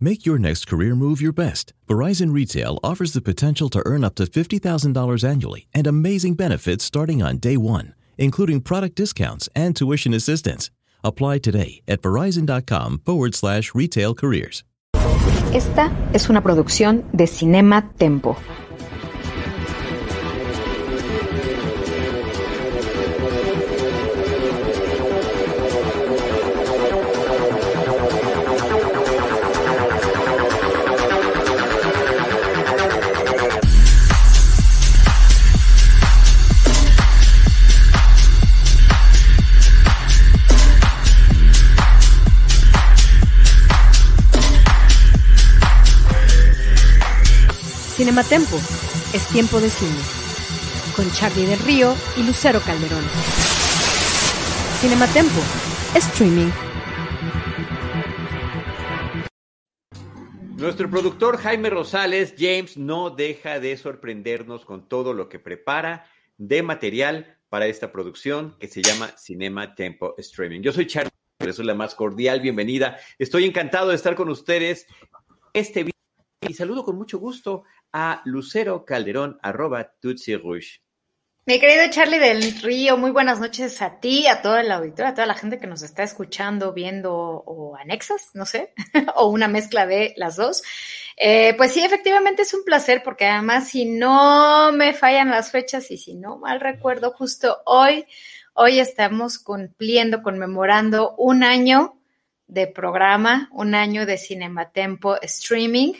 Make your next career move your best. Verizon Retail offers the potential to earn up to $50,000 annually and amazing benefits starting on day one, including product discounts and tuition assistance. Apply today at verizon.com forward slash retail careers. Esta es una producción de Cinema Tempo. Cinematempo es tiempo de cine, con Charlie del Río y Lucero Calderón. Cinematempo, streaming. Nuestro productor Jaime Rosales, James, no deja de sorprendernos con todo lo que prepara de material para esta producción que se llama Cinema Tempo Streaming. Yo soy Charlie, eso es la más cordial bienvenida. Estoy encantado de estar con ustedes este video y saludo con mucho gusto a Lucero Calderón, arroba Tutsi Rouge. Mi querido Charlie del Río, muy buenas noches a ti, a toda la auditoría, a toda la gente que nos está escuchando, viendo o anexas, no sé, o una mezcla de las dos. Eh, pues sí, efectivamente es un placer porque además si no me fallan las fechas y si no mal recuerdo, justo hoy, hoy estamos cumpliendo, conmemorando un año de programa, un año de Cinematempo streaming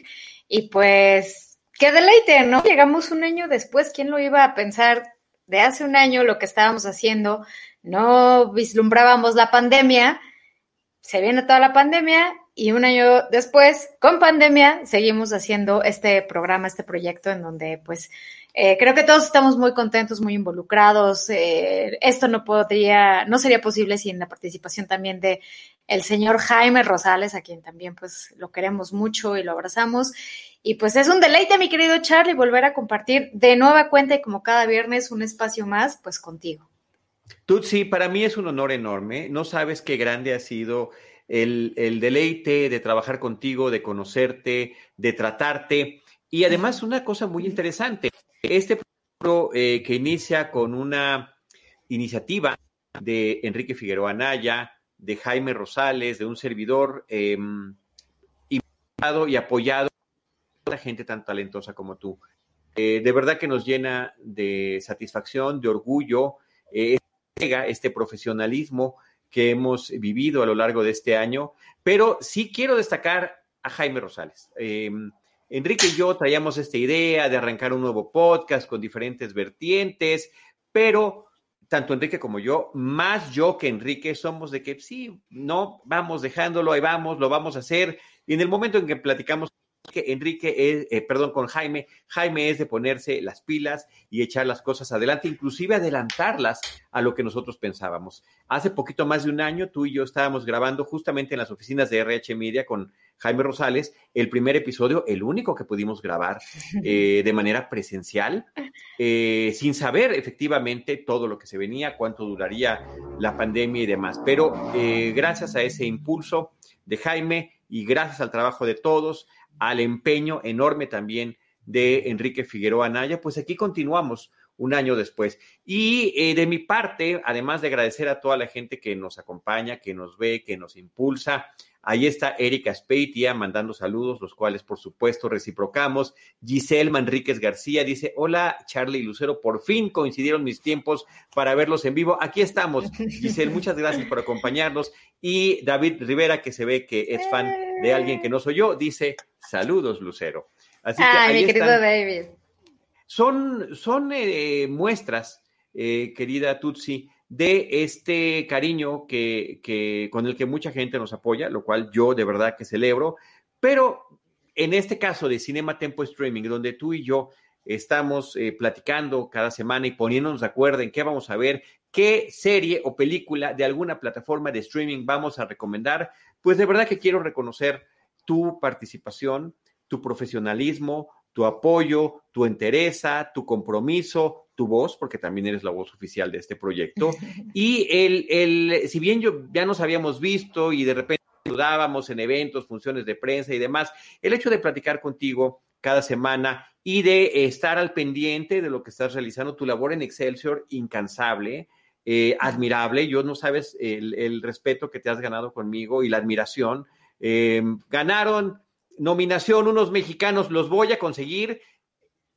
y pues Qué deleite, ¿no? Llegamos un año después, ¿quién lo iba a pensar? De hace un año lo que estábamos haciendo, no vislumbrábamos la pandemia, se viene toda la pandemia y un año después, con pandemia, seguimos haciendo este programa, este proyecto en donde pues eh, creo que todos estamos muy contentos, muy involucrados. Eh, esto no podría, no sería posible sin la participación también de el señor Jaime Rosales, a quien también pues lo queremos mucho y lo abrazamos. Y pues es un deleite, mi querido Charlie, volver a compartir de nueva cuenta y como cada viernes un espacio más, pues contigo. Tutsi, para mí es un honor enorme. No sabes qué grande ha sido el, deleite de trabajar contigo, de conocerte, de tratarte. Y además una cosa muy interesante, este proyecto eh, que inicia con una iniciativa de Enrique Figueroa Anaya, de Jaime Rosales, de un servidor eh, y apoyado gente tan talentosa como tú. Eh, de verdad que nos llena de satisfacción, de orgullo, eh, este profesionalismo que hemos vivido a lo largo de este año, pero sí quiero destacar a Jaime Rosales. Em, Enrique y yo traíamos esta idea de arrancar un nuevo podcast con diferentes vertientes, pero tanto Enrique como yo, más yo que Enrique, somos de que sí, no, vamos dejándolo, ahí vamos, lo vamos a hacer. Y en el momento en que platicamos Enrique es, eh, perdón, con Jaime, Jaime es de ponerse las pilas y echar las cosas adelante, inclusive adelantarlas a lo que nosotros pensábamos. Hace poquito más de un año, tú y yo estábamos grabando justamente en las oficinas de RH Media con Jaime Rosales el primer episodio, el único que pudimos grabar eh, de manera presencial, eh, sin saber efectivamente todo lo que se venía, cuánto duraría la pandemia y demás. Pero gracias a ese impulso de Jaime y gracias al trabajo de todos, al empeño enorme también de Enrique Figueroa Anaya, pues aquí continuamos un año después. Y eh, de mi parte, además de agradecer a toda la gente que nos acompaña, que nos ve, que nos impulsa, ahí está Erika Speitia mandando saludos, los cuales por supuesto reciprocamos. Giselle Manríquez García dice, hola Charlie y Lucero, por fin coincidieron mis tiempos para verlos en vivo. Aquí estamos. Giselle, muchas gracias por acompañarnos. Y David Rivera, que se ve que es fan de alguien que no soy yo, dice, saludos Lucero. Así que Ay, mi querido David. Son, son eh, muestras, eh, querida Tutsi, de este cariño que, con el que mucha gente nos apoya, lo cual yo de verdad que celebro, pero en este caso de Cinema Tempo Streaming, donde tú y yo estamos eh, platicando cada semana y poniéndonos de acuerdo en qué vamos a ver, qué serie o película de alguna plataforma de streaming vamos a recomendar, pues de verdad que quiero reconocer tu participación, tu profesionalismo, tu apoyo, tu entereza, tu compromiso, tu voz, porque también eres la voz oficial de este proyecto. Y el, el, si bien yo ya nos habíamos visto y de repente ayudábamos en eventos, funciones de prensa y demás. El hecho de platicar contigo cada semana y de estar al pendiente de lo que estás realizando, tu labor en Excelsior, incansable, eh, admirable. Yo no sabes el, respeto que te has ganado conmigo y la admiración. Eh, ganaron nominación unos mexicanos, los voy a conseguir.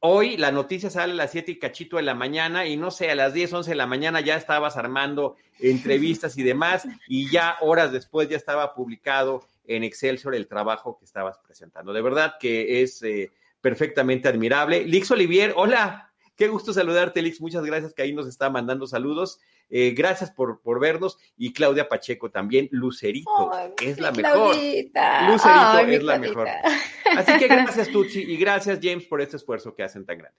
Hoy la noticia sale a las 7 y cachito de la mañana y no sé, a las 10, 11 de la mañana ya estabas armando entrevistas y demás y ya horas después ya estaba publicado en Excelsior el trabajo que estabas presentando. De verdad que es eh, perfectamente admirable. Lix Olivier, hola. Qué gusto saludarte, Lix. Muchas gracias que ahí nos está mandando saludos. Eh, gracias por, por, vernos. Y Claudia Pacheco también. Lucerito es la mejor. Lucerito es la mejor. Así que gracias, Tucci, y gracias, James, por este esfuerzo que hacen tan grande.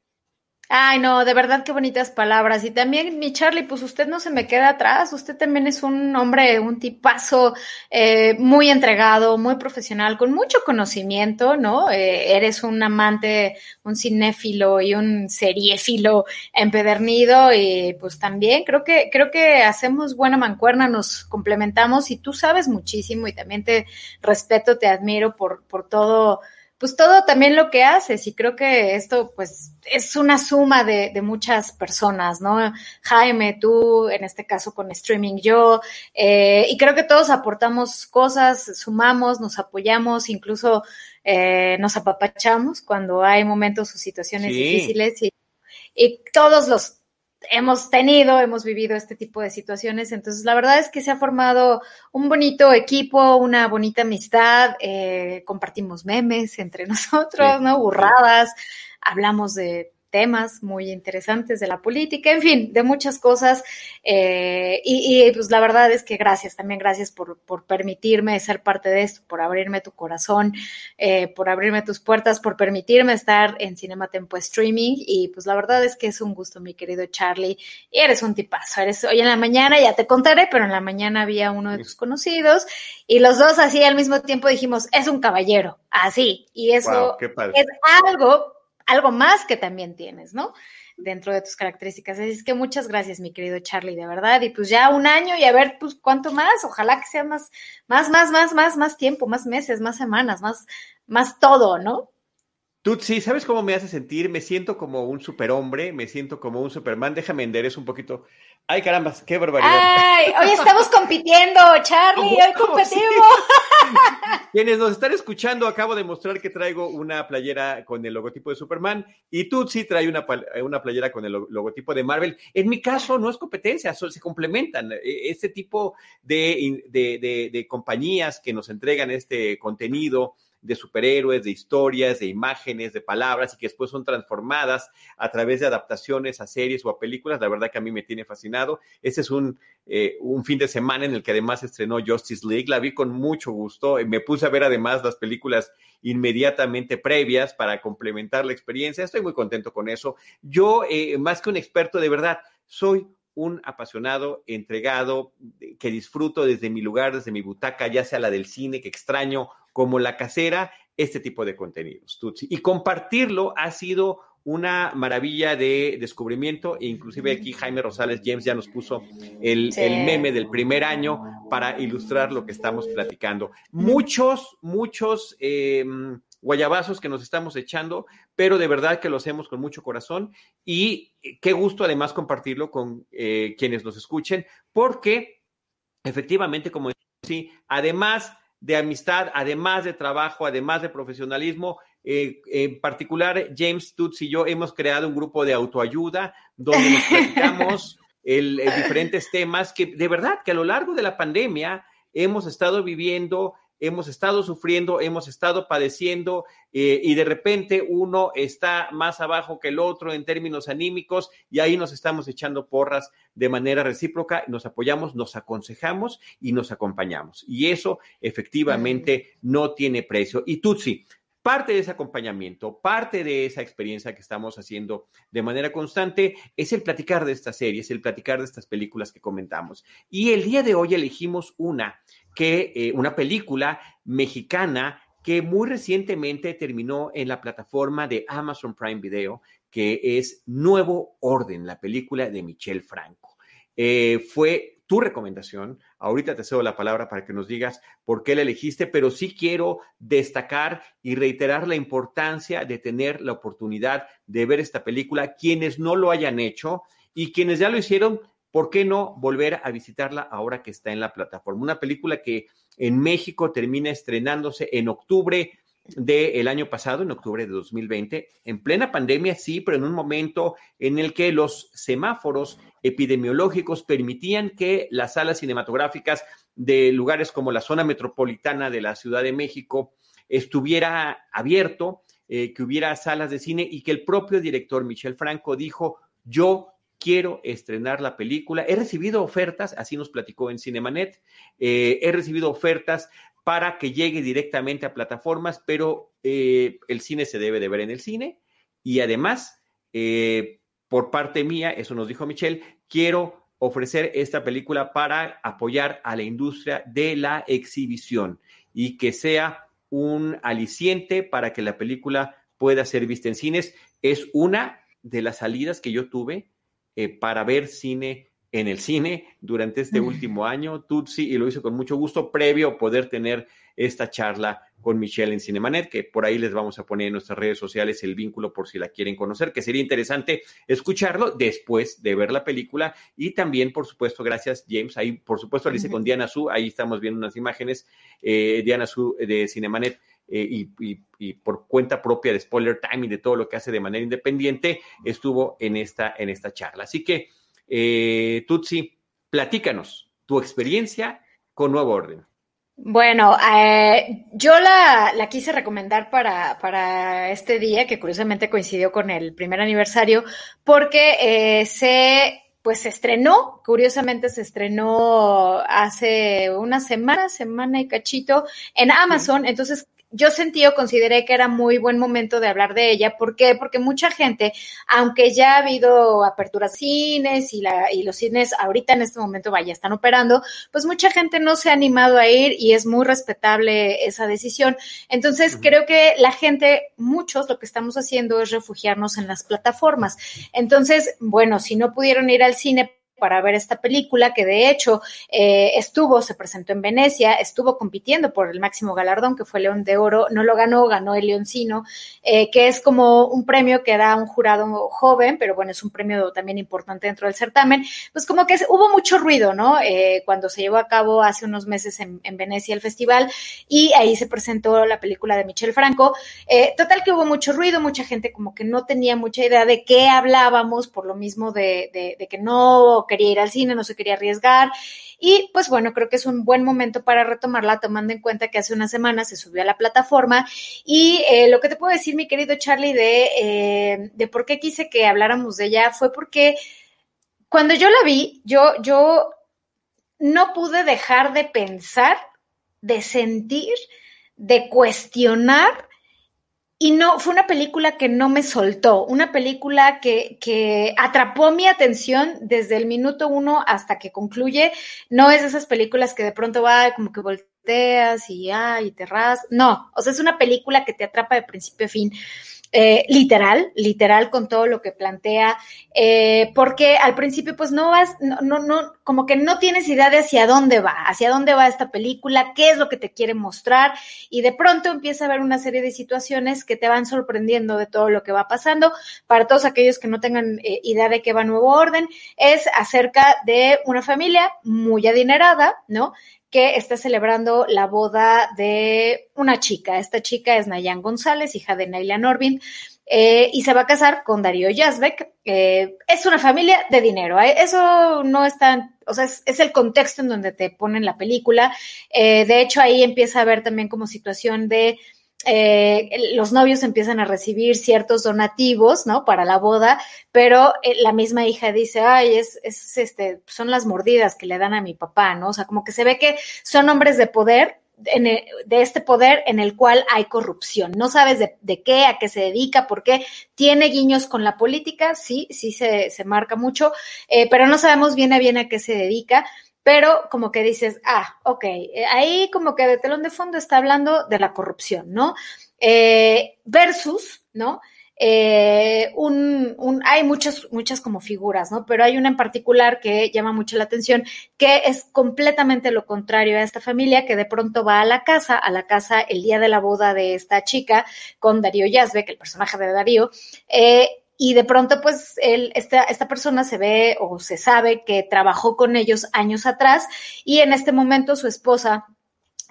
Ay, no, de verdad qué bonitas palabras. Y también, mi Charlie, pues usted no se me queda atrás. Usted también es un hombre, un tipazo eh, muy entregado, muy profesional, con mucho conocimiento, ¿no? Eh, eres un amante, un cinéfilo y un seriéfilo empedernido. Y pues también creo que, creo que hacemos buena mancuerna, nos complementamos y tú sabes muchísimo y también te respeto, te admiro por, por todo pues todo también lo que haces y creo que esto pues es una suma de, muchas personas, ¿no? Jaime, tú, en este caso con streaming yo, eh, y creo que todos aportamos cosas, sumamos, nos apoyamos, incluso eh, nos apapachamos cuando hay momentos o situaciones difíciles y, y todos los hemos tenido, hemos vivido este tipo de situaciones. Entonces, la verdad es que se ha formado un bonito equipo, una bonita amistad, eh, compartimos memes entre nosotros, ¿no? Burradas, hablamos de temas muy interesantes de la política, en fin, de muchas cosas. Eh, y, pues la verdad es que gracias, también gracias por, por permitirme ser parte de esto, por abrirme tu corazón, eh, por abrirme tus puertas, por permitirme estar en Cinema Tempo Streaming. Y pues la verdad es que es un gusto, mi querido Charlie. Y eres un tipazo. Eres hoy en la mañana, ya te contaré, pero en la mañana había uno de tus conocidos y los dos así al mismo tiempo dijimos, es un caballero, así. Y eso es algo algo más que también tienes, ¿no? Dentro de tus características. Así es que muchas gracias, mi querido Charlie, de verdad. Y pues ya un año y a ver, pues cuánto más. Ojalá que sea más, más, más, más, más, más tiempo, más meses, más semanas, más, más todo, ¿no? Tú sí, ¿sabes cómo me hace sentir? Me siento como un superhombre, me siento como un Superman. Déjame enderezar un poquito. Ay, caramba, qué barbaridad. Ay, hoy estamos compitiendo, Charlie, hoy competimos. Quienes nos están escuchando, acabo de mostrar que traigo una playera con el logotipo de Superman y sí trae una, una playera con el logotipo de Marvel. En mi caso, no es competencia, se complementan. E, este tipo de, de, de compañías que nos entregan este contenido de superhéroes, de historias, de imágenes, de palabras y que después son transformadas a través de adaptaciones a series o a películas. La verdad que a mí me tiene fascinado. Este es un, eh, un fin de semana en el que además estrenó Justice League. La vi con mucho gusto. Me puse a ver además las películas inmediatamente previas para complementar la experiencia. Estoy muy contento con eso. Yo, eh, más que un experto, de verdad, soy un apasionado, entregado, que disfruto desde mi lugar, desde mi butaca, ya sea la del cine, que extraño, como la casera, este tipo de contenidos, Tutsi. Y compartirlo ha sido una maravilla de descubrimiento, e inclusive aquí Jaime Rosales James ya nos puso el, el, meme del primer año para ilustrar lo que estamos platicando. Muchos, muchos eh, guayabazos que nos estamos echando, pero de verdad que lo hacemos con mucho corazón y qué gusto además compartirlo con eh, quienes nos escuchen, porque efectivamente, como sí, además de amistad, además de trabajo, además de profesionalismo, eh, en particular, James Tutsi y yo hemos creado un grupo de autoayuda donde nos platicamos el, diferentes temas que de verdad que a lo largo de la pandemia hemos estado viviendo hemos estado sufriendo, hemos estado padeciendo eh, y de repente uno está más abajo que el otro en términos anímicos y ahí nos estamos echando porras de manera recíproca, nos apoyamos, nos aconsejamos y nos acompañamos. Y eso efectivamente no tiene precio. Y Tutsi, Parte de ese acompañamiento, parte de esa experiencia que estamos haciendo de manera constante es el platicar de estas series, el platicar de estas películas que comentamos. Y el día de hoy elegimos una que, eh, una película mexicana que muy recientemente terminó en la plataforma de Amazon Prime Video, que es Nuevo Orden, la película de Michelle Franco. Eh, fue tu recomendación. Ahorita te cedo la palabra para que nos digas por qué la elegiste, pero sí quiero destacar y reiterar la importancia de tener la oportunidad de ver esta película. Quienes no lo hayan hecho y quienes ya lo hicieron, ¿por qué no volver a visitarla ahora que está en la plataforma? Una película que en México termina estrenándose en octubre del año pasado, en octubre de 2020, en plena pandemia, sí, pero en un momento en el que los semáforos epidemiológicos permitían que las salas cinematográficas de lugares como la zona metropolitana de la Ciudad de México estuviera abierto, eh, que hubiera salas de cine y que el propio director Michel Franco dijo, yo quiero estrenar la película. He recibido ofertas, así nos platicó en Cinemanet, eh, he recibido ofertas para que llegue directamente a plataformas, pero eh, el cine se debe de ver en el cine y además, eh, por parte mía, eso nos dijo Michelle, quiero ofrecer esta película para apoyar a la industria de la exhibición y que sea un aliciente para que la película pueda ser vista en cines. Es una de las salidas que yo tuve eh, para ver cine en el cine durante este último año, Tutsi, y lo hizo con mucho gusto, previo a poder tener esta charla con Michelle en Cinemanet, que por ahí les vamos a poner en nuestras redes sociales el vínculo por si la quieren conocer, que sería interesante escucharlo después de ver la película. Y también, por supuesto, gracias, James. Ahí, por supuesto, lo hice con Diana Su, ahí estamos viendo unas imágenes, eh, Diana Su de Cinemanet. Eh, y, por cuenta propia de Spoiler Time y de todo lo que hace de manera independiente, estuvo en esta, en esta charla. Así que eh, Tutsi, platícanos tu experiencia con Nuevo Orden. Bueno, eh, yo la, quise recomendar para, para, este día, que curiosamente coincidió con el primer aniversario, porque eh, se pues se estrenó, curiosamente se estrenó hace una semana, semana y cachito, en Amazon. Entonces, yo sentí o consideré que era muy buen momento de hablar de ella. ¿Por qué? Porque mucha gente, aunque ya ha habido aperturas cines y, la, y los cines ahorita en este momento, vaya, están operando, pues mucha gente no se ha animado a ir y es muy respetable esa decisión. Entonces, creo que la gente, muchos, lo que estamos haciendo es refugiarnos en las plataformas. Entonces, bueno, si no pudieron ir al cine, para ver esta película, que de hecho eh, estuvo, se presentó en Venecia, estuvo compitiendo por el máximo galardón, que fue León de Oro, no lo ganó, ganó el Leoncino, eh, que es como un premio que da un jurado joven, pero bueno, es un premio también importante dentro del certamen, pues como que hubo mucho ruido, ¿no? Eh, cuando se llevó a cabo hace unos meses en, Venecia el festival y ahí se presentó la película de Michel Franco. total que hubo mucho ruido, mucha gente como que no tenía mucha idea de qué hablábamos, por lo mismo de, de que no quería ir al cine, no se quería arriesgar. Y pues bueno, creo que es un buen momento para retomarla, tomando en cuenta que hace una semana se subió a la plataforma. Y eh, lo que te puedo decir, mi querido Charlie, de, eh, de por qué quise que habláramos de ella fue porque cuando yo la vi, yo, yo no pude dejar de pensar, de sentir, de cuestionar y no, fue una película que no me soltó, una película que, que, atrapó mi atención desde el minuto uno hasta que concluye. No es de esas películas que de pronto va como que volteas y, ay, y te ras. No, o sea, es una película que te atrapa de principio a fin. Eh, literal, literal con todo lo que plantea, eh, porque al principio pues no vas, no, no, no, como que no tienes idea de hacia dónde va, hacia dónde va esta película, qué es lo que te quiere mostrar y de pronto empieza a haber una serie de situaciones que te van sorprendiendo de todo lo que va pasando. Para todos aquellos que no tengan eh, idea de qué va Nuevo Orden, es acerca de una familia muy adinerada, ¿no? Que está celebrando la boda de una chica. Esta chica es Nayan González, hija de Naila Norvin, eh, y se va a casar con Darío Yazbek. es una familia de dinero. ¿eh? Eso no es tan, o sea, es, el contexto en donde te ponen la película. Eh, de hecho, ahí empieza a ver también como situación de eh, los novios empiezan a recibir ciertos donativos, ¿no? Para la boda, pero eh, la misma hija dice, ay, es, es, este, son las mordidas que le dan a mi papá, ¿no? O sea, como que se ve que son hombres de poder, de este poder en el cual hay corrupción. No sabes de, qué, a qué se dedica, por qué. Tiene guiños con la política, sí, sí se, se marca mucho, eh, pero no sabemos bien a bien a qué se dedica pero como que dices, ah, ok, eh, ahí como que de telón de fondo está hablando de la corrupción, ¿no? Eh, versus, ¿no? eh, un, hay muchas, muchas como figuras, ¿no? Pero hay una en particular que llama mucho la atención, que es completamente lo contrario a esta familia, que de pronto va a la casa, a la casa el día de la boda de esta chica con Darío Yazbek, el personaje de Darío, eh, y de pronto, pues, él, esta, esta persona se ve o se sabe que trabajó con ellos años atrás y en este momento su esposa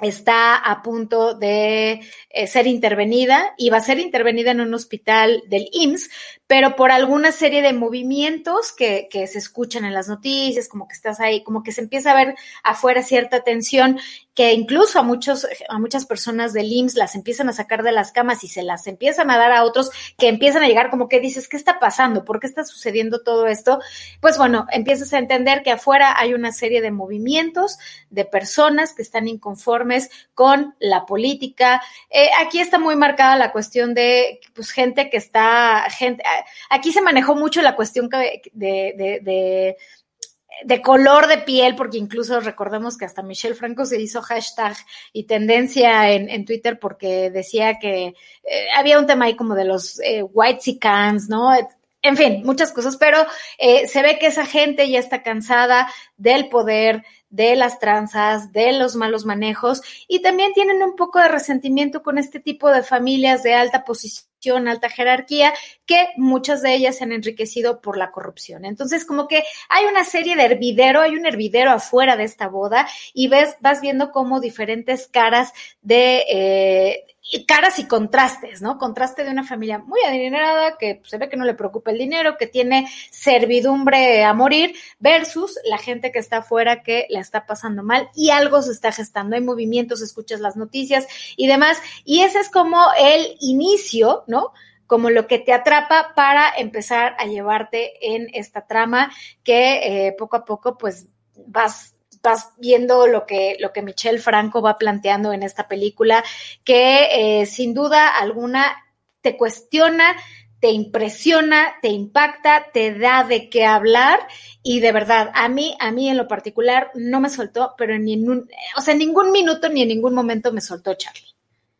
está a punto de eh, ser intervenida y va a ser intervenida en un hospital del IMSS, pero por alguna serie de movimientos que, que, se escuchan en las noticias, como que estás ahí, como que se empieza a ver afuera cierta tensión que incluso a muchos, a muchas personas del IMSS las empiezan a sacar de las camas y se las empiezan a dar a otros que empiezan a llegar como que dices, ¿qué está pasando? ¿Por qué está sucediendo todo esto? Pues bueno, empiezas a entender que afuera hay una serie de movimientos de personas que están inconformes con la política. Eh, aquí está muy marcada la cuestión de pues gente que está, gente, aquí se manejó mucho la cuestión de de color de piel, porque incluso recordemos que hasta Michelle Franco se hizo hashtag y tendencia en, en Twitter porque decía que eh, había un tema ahí como de los eh, white cans, ¿no? En fin, muchas cosas, pero eh, se ve que esa gente ya está cansada del poder, de las tranzas, de los malos manejos y también tienen un poco de resentimiento con este tipo de familias de alta posición, alta jerarquía, que muchas de ellas se han enriquecido por la corrupción. Entonces, como que hay una serie de hervidero, hay un hervidero afuera de esta boda y ves, vas viendo como diferentes caras de, eh, caras y contrastes, ¿no? Contraste de una familia muy adinerada, que se ve que no le preocupa el dinero, que tiene servidumbre a morir, versus la gente que está afuera que la está pasando mal y algo se está gestando. Hay movimientos, escuchas las noticias y demás. Y ese es como el inicio, ¿no? como lo que te atrapa para empezar a llevarte en esta trama que eh, poco a poco pues vas vas viendo lo que, lo que Michelle Franco va planteando en esta película, que eh, sin duda alguna te cuestiona, te impresiona, te impacta, te da de qué hablar y de verdad, a mí, a mí en lo particular no me soltó, pero en ningún, o sea, en ningún minuto ni en ningún momento me soltó Charlie.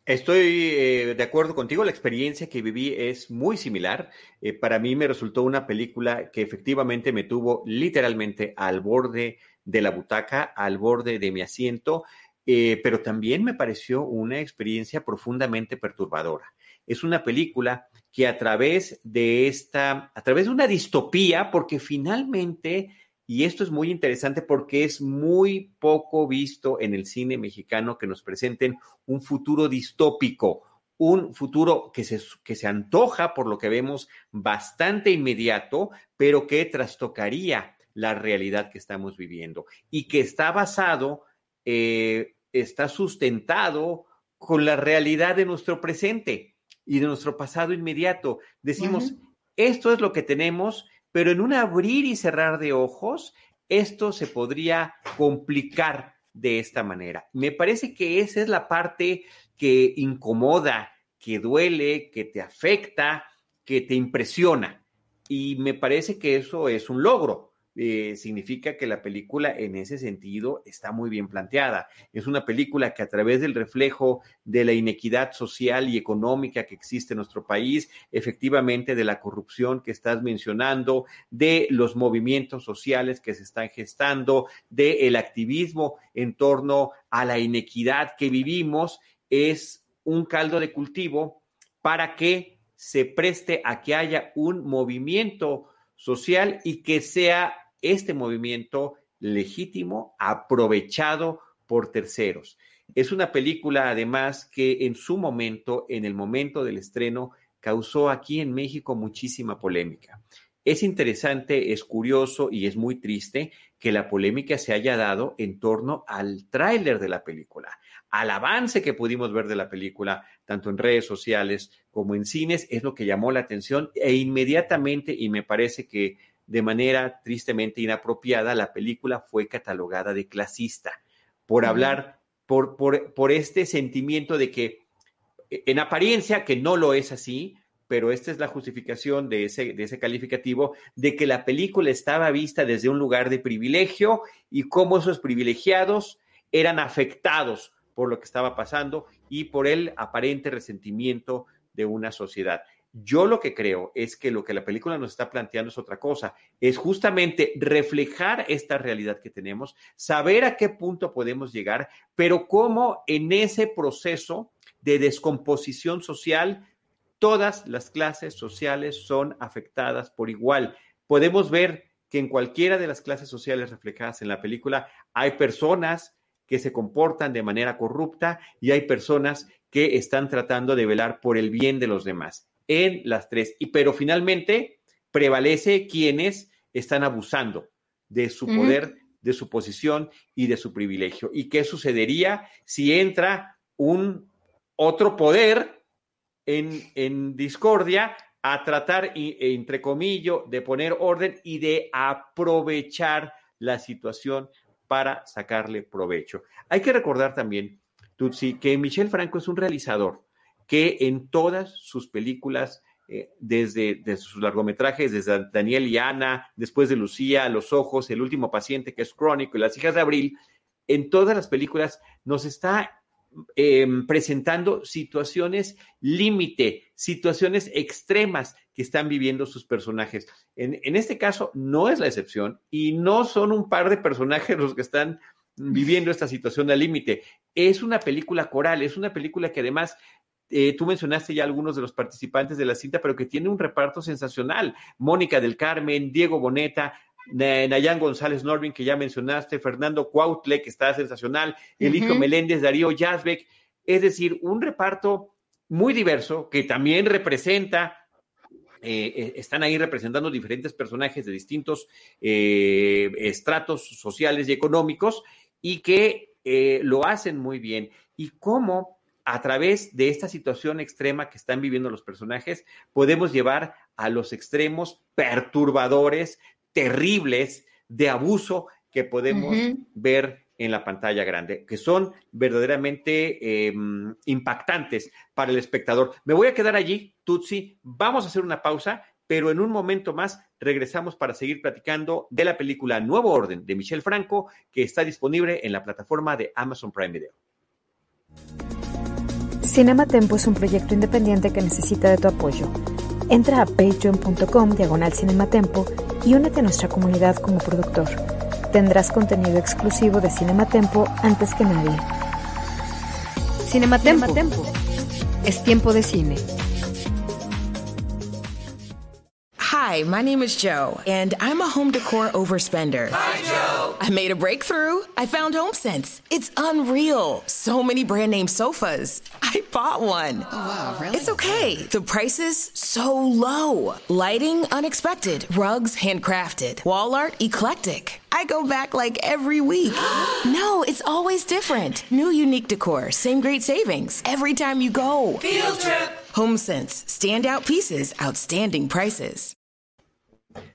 Estoy eh, de acuerdo contigo, la experiencia que viví es muy similar. Eh, para mí me resultó una película que efectivamente me tuvo literalmente al borde de la butaca al borde de mi asiento, eh, pero también me pareció una experiencia profundamente perturbadora. Es una película que a través de esta, a través de una distopía, porque finalmente, y esto es muy interesante porque es muy poco visto en el cine mexicano que nos presenten un futuro distópico, un futuro que se, que se antoja, por lo que vemos, bastante inmediato, pero que trastocaría la realidad que estamos viviendo y que está basado, eh, está sustentado con la realidad de nuestro presente y de nuestro pasado inmediato. Decimos, esto es lo que tenemos, pero en un abrir y cerrar de ojos, esto se podría complicar de esta manera. Me parece que esa es la parte que incomoda, que duele, que te afecta, que te impresiona. Y me parece que eso es un logro. Eh, significa que la película en ese sentido está muy bien planteada. Es una película que a través del reflejo de la inequidad social y económica que existe en nuestro país, efectivamente de la corrupción que estás mencionando, de los movimientos sociales que se están gestando, del el activismo en torno a la inequidad que vivimos, es un caldo de cultivo para que se preste a que haya un movimiento social y que sea este movimiento legítimo aprovechado por terceros. Es una película, además, que en su momento, en el momento del estreno, causó aquí en México muchísima polémica. Es interesante, es curioso y es muy triste que la polémica se haya dado en torno al tráiler de la película, al avance que pudimos ver de la película, tanto en redes sociales como en cines, es lo que llamó la atención e inmediatamente, y me parece que de manera tristemente inapropiada, la película fue catalogada de clasista por hablar, por, por, por este sentimiento de que, e, en apariencia, que no lo es así, pero esta es la justificación de ese, de ese calificativo, de que la película estaba vista desde un lugar de privilegio y cómo esos privilegiados eran afectados por lo que estaba pasando y por el aparente resentimiento de una sociedad. Yo lo que creo es que lo que la película nos está planteando es otra cosa, es justamente reflejar esta realidad que tenemos, saber a qué punto podemos llegar, pero cómo en ese proceso de descomposición social, todas las clases sociales son afectadas por igual. Podemos ver que en cualquiera de las clases sociales reflejadas en la película hay personas que se comportan de manera corrupta y hay personas que están tratando de velar por el bien de los demás en las tres. Y pero finalmente prevalece quienes están abusando de su poder, de su posición y de su privilegio. ¿Y qué sucedería si entra un otro poder en, en discordia a tratar, e, entre comillas, de poner orden y de aprovechar la situación para sacarle provecho. Hay que recordar también, Tutsi, que Michel Franco es un realizador que en todas sus películas, eh, desde, sus largometrajes, desde Daniel y Ana, después de Lucía, Los Ojos, El último paciente, que es Crónico, y Las hijas de Abril, en todas las películas nos está Em, presentando situaciones límite, situaciones extremas que están viviendo sus personajes. En, este caso no es la excepción y no son un par de personajes los que están viviendo esta situación de límite. Es una película coral, es una película que además eh, tú mencionaste ya algunos de los participantes de la cinta, pero que tiene un reparto sensacional. Mónica del Carmen, Diego Boneta, Nayan González Norvin, que ya mencionaste, Fernando Cuautle, que está sensacional, el hijo Meléndez, Darío Yazbek, es decir, un reparto muy diverso que también representa, eh, eh, están ahí representando diferentes personajes de distintos eh, estratos sociales y económicos y que lo hacen muy bien. Y cómo a través de esta situación extrema que están viviendo los personajes, podemos llevar a los extremos perturbadores terribles de abuso que podemos ver en la pantalla grande, que son verdaderamente em, impactantes para el espectador. Me voy a quedar allí, Tutsi, vamos a hacer una pausa, pero en un momento más regresamos para seguir platicando de la película Nuevo Orden de Michelle Franco, que está disponible en la plataforma de Amazon Prime Video. Cinema Tempo es un proyecto independiente que necesita de tu apoyo. Entra a patreon.com diagonal cinematempo y únete a nuestra comunidad como productor. Tendrás contenido exclusivo de Cinematempo antes que nadie. Cinematempo. Tempo. Es tiempo de cine. Hi, my name is Joe, and I'm a home decor overspender. Hi, Joe. I made a breakthrough. I found HomeSense. It's unreal. So many brand name sofas. I bought one. Oh, wow, really? It's okay. The price is so low. Lighting unexpected. Rugs handcrafted. Wall art eclectic. I go back like every week. no, it's always different. New unique decor, same great savings every time you go. Field trip. HomeSense, standout pieces, outstanding prices.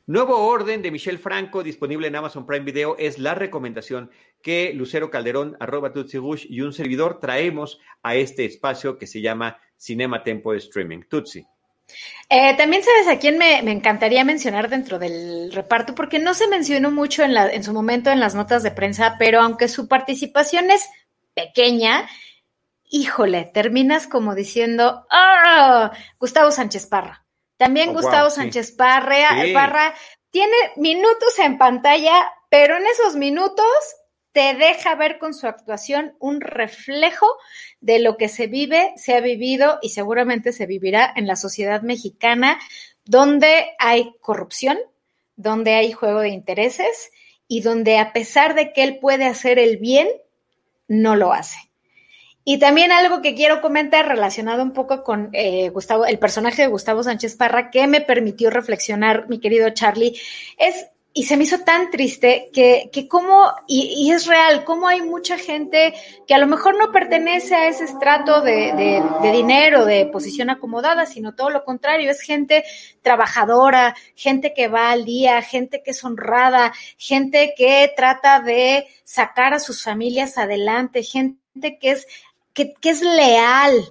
Nuevo Orden de Michelle Franco, disponible en Amazon Prime Video, es la recomendación que Lucero Calderón, arroba Tutsi Rush y un servidor traemos a este espacio que se llama Cinema Tempo de Streaming. Tutsi. Eh, también sabes a quién me, encantaría mencionar dentro del reparto, porque no se mencionó mucho en, la, en su momento en las notas de prensa, pero aunque su participación es pequeña, híjole, terminas como diciendo, ¡ah! Gustavo Sánchez Parra. También oh, Gustavo Sánchez Parra tiene minutos en pantalla, pero en esos minutos te deja ver con su actuación un reflejo de lo que se vive, se ha vivido y seguramente se vivirá en la sociedad mexicana, donde hay corrupción, donde hay juego de intereses y donde a pesar de que él puede hacer el bien, no lo hace. Y también algo que quiero comentar relacionado un poco con eh, Gustavo, el personaje de Gustavo Sánchez Parra, que me permitió reflexionar, mi querido Charlie, es, y se me hizo tan triste que, que cómo, y, es real, cómo hay mucha gente que a lo mejor no pertenece a ese estrato de, de, de dinero, de posición acomodada, sino todo lo contrario, es gente trabajadora, gente que va al día, gente que es honrada, gente que trata de sacar a sus familias adelante, gente que es que, es leal,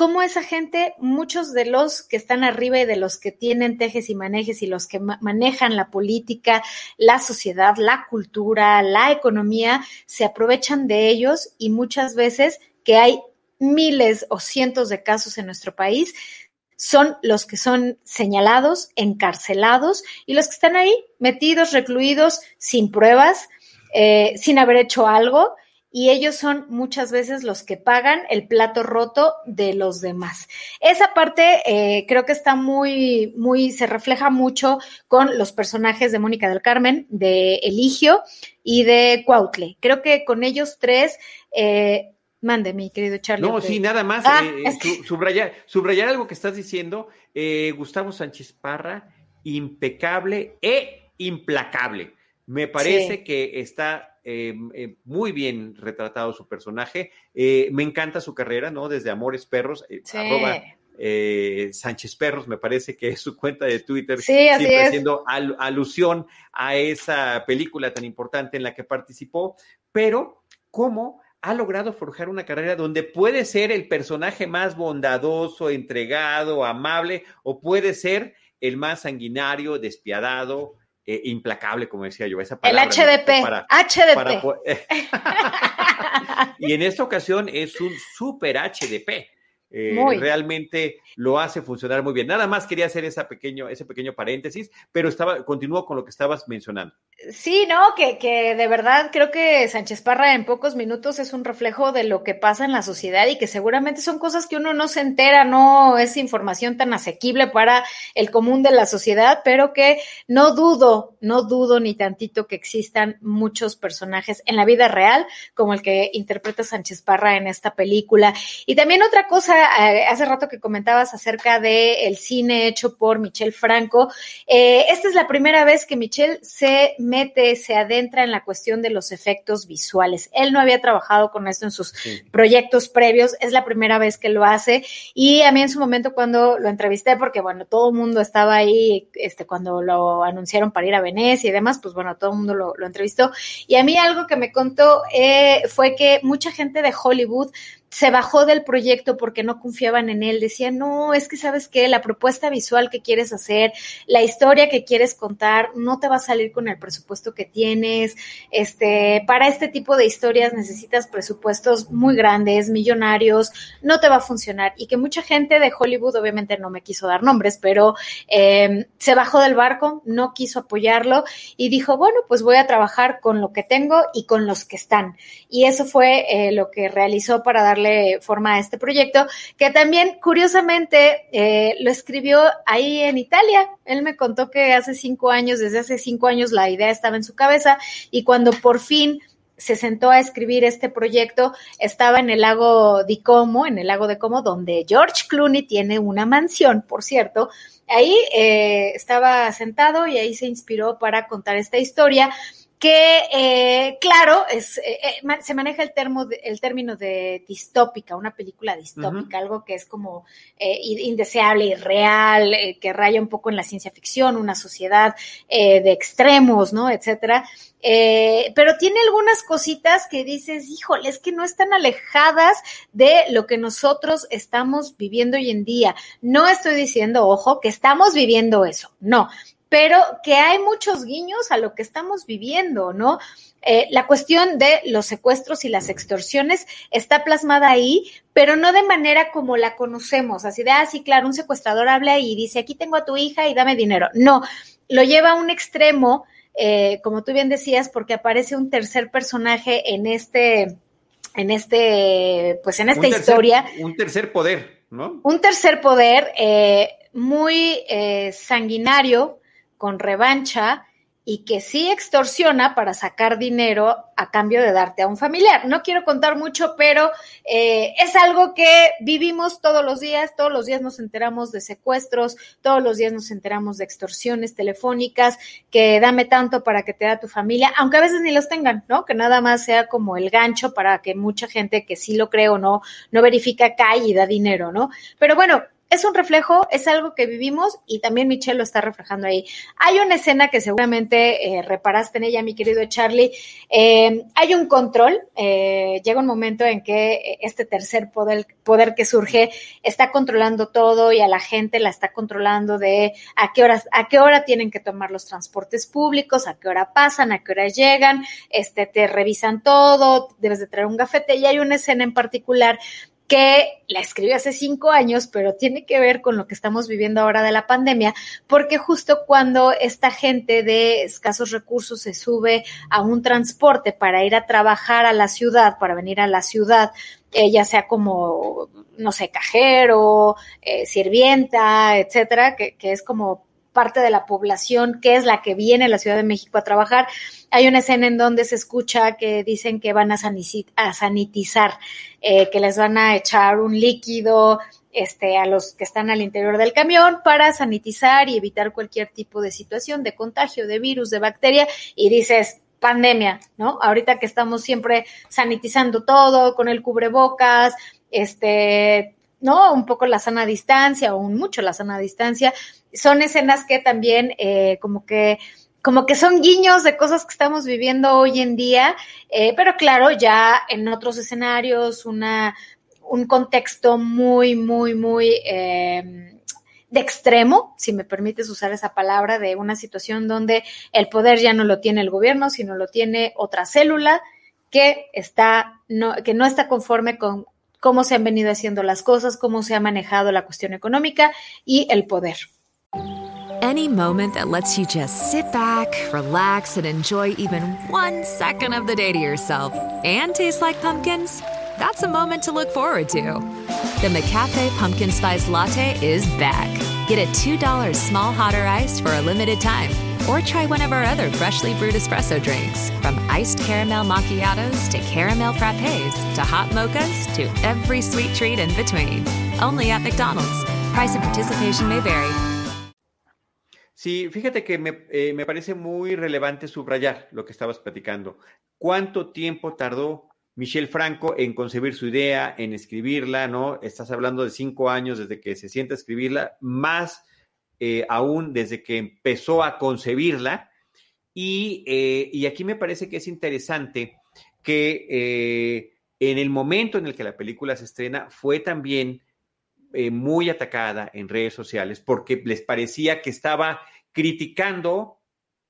cómo esa gente, muchos de los que están arriba y de los que tienen tejes y manejes y los que manejan la política, la sociedad, la cultura, la economía, se aprovechan de ellos y muchas veces que hay miles o cientos de casos en nuestro país, son los que son señalados, encarcelados y los que están ahí metidos, recluidos, sin pruebas, eh, sin haber hecho algo y ellos son muchas veces los que pagan el plato roto de los demás. Esa parte eh, creo que está muy, muy, se refleja mucho con los personajes de Mónica del Carmen, de Eligio y de Cuautle. Creo que con ellos tres, eh, mande, mi querido Charlie. No, sí, nada más, ah, eh, subrayar, subrayar algo que estás diciendo, Gustavo Sánchez Parra, impecable e implacable. Me parece que está eh, eh, muy bien retratado su personaje. Eh, me encanta su carrera, ¿no? Desde Amores Perros, arroba Sánchez Perros, me parece que es su cuenta de Twitter, siempre haciendo alusión a esa película tan importante en la que participó, pero cómo ha logrado forjar una carrera donde puede ser el personaje más bondadoso, entregado, amable, o puede ser el más sanguinario, despiadado, eh, implacable, como decía yo. Esa palabra, el HDP. HDP. y en esta ocasión es un super HDP. Eh, realmente lo hace funcionar muy bien. Nada más quería hacer esa pequeño, ese pequeño paréntesis, pero estaba, continúo con lo que estabas mencionando. Sí, no, que, que de verdad creo que Sánchez Parra en pocos minutos es un reflejo de lo que pasa en la sociedad y que seguramente son cosas que uno no se entera, no es información tan asequible para el común de la sociedad, pero que no dudo, no dudo ni tantito que existan muchos personajes en la vida real como el que interpreta Sánchez Parra en esta película. Y también otra cosa, hace rato que comentabas acerca del el cine hecho por Michel Franco, eh, esta es la primera vez que Michel se mete, se adentra en la cuestión de los efectos visuales. Él no había trabajado con esto en sus proyectos previos, es la primera vez que lo hace. Y a mí en su momento cuando lo entrevisté, porque bueno, todo el mundo estaba ahí, este, cuando lo anunciaron para ir a Venecia y demás, pues bueno, todo el mundo lo, entrevistó. Y a mí algo que me contó eh, fue que mucha gente de Hollywood se bajó del proyecto porque no confiaban en él. Decían, no, es que sabes que la propuesta visual que quieres hacer, la historia que quieres contar, no te va a salir con el presupuesto que tienes. Este, para este tipo de historias necesitas presupuestos muy grandes, millonarios, no te va a funcionar. Y que mucha gente de Hollywood, obviamente no me quiso dar nombres, pero em, se bajó del barco, no quiso apoyarlo y dijo, bueno, pues voy a trabajar con lo que tengo y con los que están. Y eso fue eh, lo que realizó para dar forma a este proyecto, que también curiosamente eh, lo escribió ahí en Italia. Él me contó que hace cinco años, desde hace cinco años, la idea estaba en su cabeza y cuando por fin se sentó a escribir este proyecto, estaba en el lago de Como, en el lago de Como, donde George Clooney tiene una mansión, por cierto. Ahí eh, estaba sentado y ahí se inspiró para contar esta historia que eh, claro, es, eh, eh, se maneja el, termo el término de distópica, una película distópica, algo que es como indeseable, irreal, que raya un poco en la ciencia ficción, una sociedad de extremos, ¿no? Etcétera. pero tiene algunas cositas que dices, híjole, es que no están alejadas de lo que nosotros estamos viviendo hoy en día. No estoy diciendo, ojo, que estamos viviendo eso, no, pero que hay muchos guiños a lo que estamos viviendo, ¿no? Eh, la cuestión de los secuestros y las extorsiones está plasmada ahí, pero no de manera como la conocemos, así de, ah, sí, claro, un secuestrador habla y dice, aquí tengo a tu hija y dame dinero. No, lo lleva a un extremo, eh, como tú bien decías, porque aparece un tercer personaje en este, en este, pues en esta historia. Un tercer poder, ¿no? Un tercer poder eh, muy sanguinario, con revancha y que sí extorsiona para sacar dinero a cambio de darte a un familiar. No quiero contar mucho, pero eh, es algo que vivimos todos los días, todos los días nos enteramos de secuestros, todos los días nos enteramos de extorsiones telefónicas, que dame tanto para que te da tu familia, aunque a veces ni los tengan, ¿no? Que nada más sea como el gancho para que mucha gente que sí lo cree o no, no verifica, cae y da dinero, ¿no? Pero bueno, es un reflejo, es algo que vivimos y también Michelle lo está reflejando ahí. Hay una escena que seguramente eh, reparaste en ella, mi querido Charlie. Eh, hay un control, eh, llega un momento en que este tercer poder, poder que surge está controlando todo y a la gente la está controlando de a qué horas, a qué hora tienen que tomar los transportes públicos, a qué hora pasan, a qué hora llegan, este, te revisan todo, debes de traer un gafete y hay una escena en particular que la escribí hace cinco años, pero tiene que ver con lo que estamos viviendo ahora de la pandemia, porque justo cuando esta gente de escasos recursos se sube a un transporte para ir a trabajar a la ciudad, para venir a la ciudad, eh, ya sea como, no sé, cajero, eh, sirvienta, etcétera, que, que es como parte de la población que es la que viene a la Ciudad de México a trabajar. Hay una escena en donde se escucha que dicen que van a, sanitizar, eh, que les van a echar un líquido este, a los que están al interior del camión para sanitizar y evitar cualquier tipo de situación de contagio, de virus, de bacteria. Y dices, pandemia, ¿no? Ahorita que estamos siempre sanitizando todo con el cubrebocas, este, ¿no? Un poco la sana distancia o un mucho la sana distancia. Son escenas que también eh, como que como que son guiños de cosas que estamos viviendo hoy en día, eh, pero claro, ya en otros escenarios, una, un contexto muy, muy, muy eh, de extremo, si me permites usar esa palabra, de una situación donde el poder ya no lo tiene el gobierno, sino lo tiene otra célula que está, no, que no está conforme con cómo se han venido haciendo las cosas, cómo se ha manejado la cuestión económica y el poder. Any moment that lets you just sit back, relax, and enjoy even one second of the day to yourself and taste like pumpkins, that's a moment to look forward to. The McCafe Pumpkin Spice Latte is back. Get a $2 small hot or iced for a limited time or try one of our other freshly brewed espresso drinks. From iced caramel macchiatos to caramel frappes to hot mochas to every sweet treat in between. Only at McDonald's. Price and participation may vary. Sí, fíjate que me, eh, me parece muy relevante subrayar lo que estabas platicando. ¿Cuánto tiempo tardó Michel Franco en concebir su idea, en escribirla, ¿no? Estás hablando de cinco años desde que se sienta a escribirla, más eh, aún desde que empezó a concebirla. Y, eh, y, aquí me parece que es interesante que eh, en el momento en el que la película se estrena fue también muy atacada en redes sociales porque les parecía que estaba criticando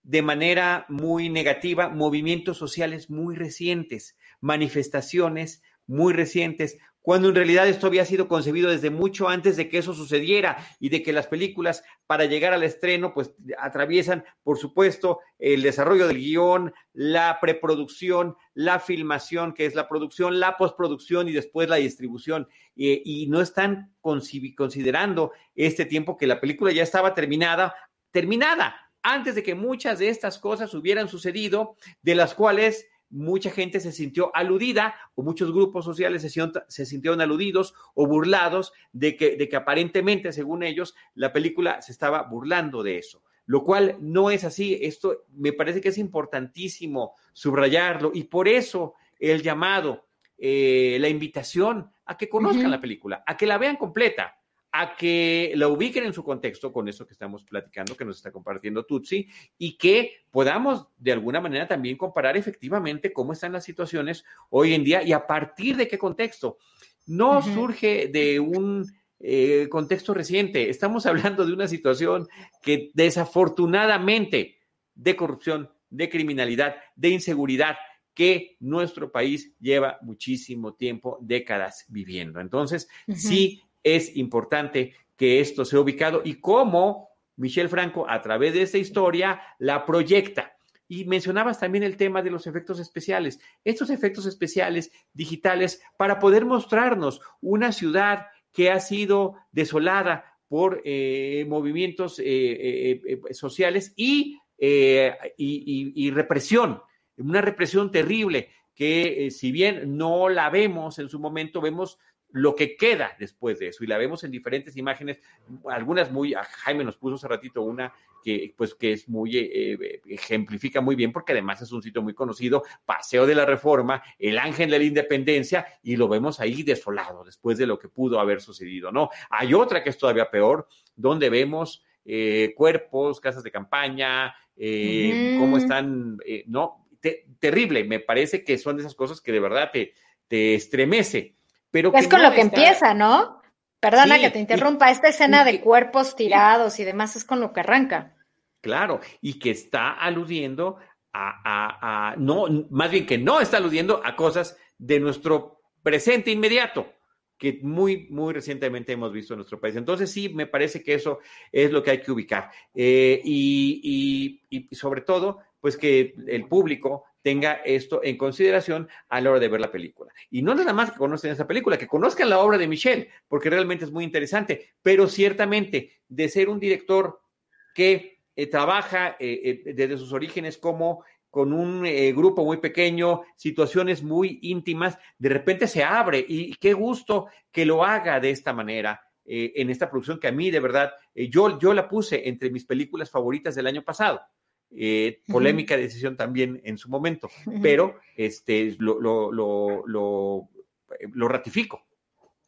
de manera muy negativa movimientos sociales muy recientes, manifestaciones muy recientes, cuando en realidad esto había sido concebido desde mucho antes de que eso sucediera y de que las películas para llegar al estreno pues atraviesan, por supuesto, el desarrollo del guion, la preproducción, la filmación, que es la producción, la postproducción y después la distribución. y no están considerando este tiempo que la película ya estaba terminada, terminada, antes de que muchas de estas cosas hubieran sucedido, de las cuales mucha gente se sintió aludida o muchos grupos sociales se, sintieron aludidos o burlados de que, de que aparentemente, según ellos, la película se estaba burlando de eso, lo cual no es así. Esto me parece que es importantísimo subrayarlo. Y por eso el llamado, eh, la invitación a que conozcan la película, a que la vean completa a que la ubiquen en su contexto con eso que estamos platicando, que nos está compartiendo Tutsi, y que podamos de alguna manera también comparar efectivamente cómo están las situaciones hoy en día y a partir de qué contexto. No surge de un eh, contexto reciente, estamos hablando de una situación que desafortunadamente de corrupción, de criminalidad, de inseguridad, que nuestro país lleva muchísimo tiempo, décadas viviendo. Entonces, sí es importante que esto sea ubicado y cómo Michel Franco, a través de esta historia, la proyecta. Y mencionabas también el tema de los efectos especiales. Estos efectos especiales digitales para poder mostrarnos una ciudad que ha sido desolada por eh, movimientos eh, eh, sociales y, y, represión, una represión terrible que si bien no la vemos en su momento, vemos lo que queda después de eso. Y la vemos en diferentes imágenes, algunas muy, Jaime nos puso hace ratito una que pues que es muy, eh, eh, ejemplifica muy bien porque además es un sitio muy conocido, Paseo de la Reforma, el Ángel de la Independencia, y lo vemos ahí desolado después de lo que pudo haber sucedido, ¿no? Hay otra que es todavía peor, donde vemos eh, cuerpos, casas de campaña, cómo están, no, terrible, me parece que son de esas cosas que de verdad te, te estremece es con lo que empieza, ¿no? Perdona que te interrumpa, esta escena de cuerpos tirados y demás es con lo que arranca. Claro, y que está aludiendo a, a, no, más bien que no está aludiendo a cosas de nuestro presente inmediato, que muy, muy recientemente hemos visto en nuestro país. Entonces, sí, me parece que eso es lo que hay que ubicar. Eh, y, y, sobre todo, pues que el público tenga esto en consideración a la hora de ver la película. Y no nada más que conozcan esa película, que conozcan la obra de Michelle, porque realmente es muy interesante, pero ciertamente de ser un director que eh, trabaja eh, desde sus orígenes como con un eh, grupo muy pequeño, situaciones muy íntimas, de repente se abre y qué gusto que lo haga de esta manera. Eh, en esta producción que a mí de verdad, eh, yo, yo la puse entre mis películas favoritas del año pasado. Polémica decisión también en su momento, pero este, lo, lo, lo, lo ratifico.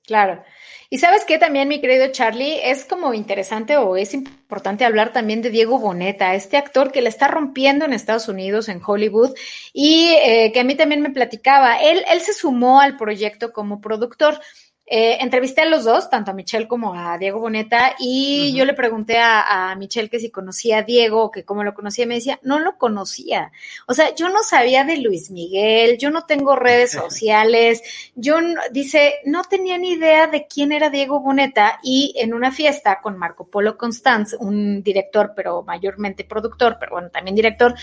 Claro. Y sabes qué también, mi querido Charlie, es como interesante o es importante hablar también de Diego Boneta, este actor que le está rompiendo en Estados Unidos, en Hollywood, y eh, que a mí también me platicaba. Él, él se sumó al proyecto como productor. Eh, entrevisté a los dos, tanto a Michelle como a Diego Boneta, y yo le pregunté a, Michelle que si conocía a Diego, que cómo lo conocía, me decía, no lo conocía. O sea, yo no sabía de Luis Miguel, yo no tengo redes sociales, yo, dice, no tenía ni idea de quién era Diego Boneta, y en una fiesta con Marco Polo Constanz, un director, pero mayormente productor, pero bueno, también director,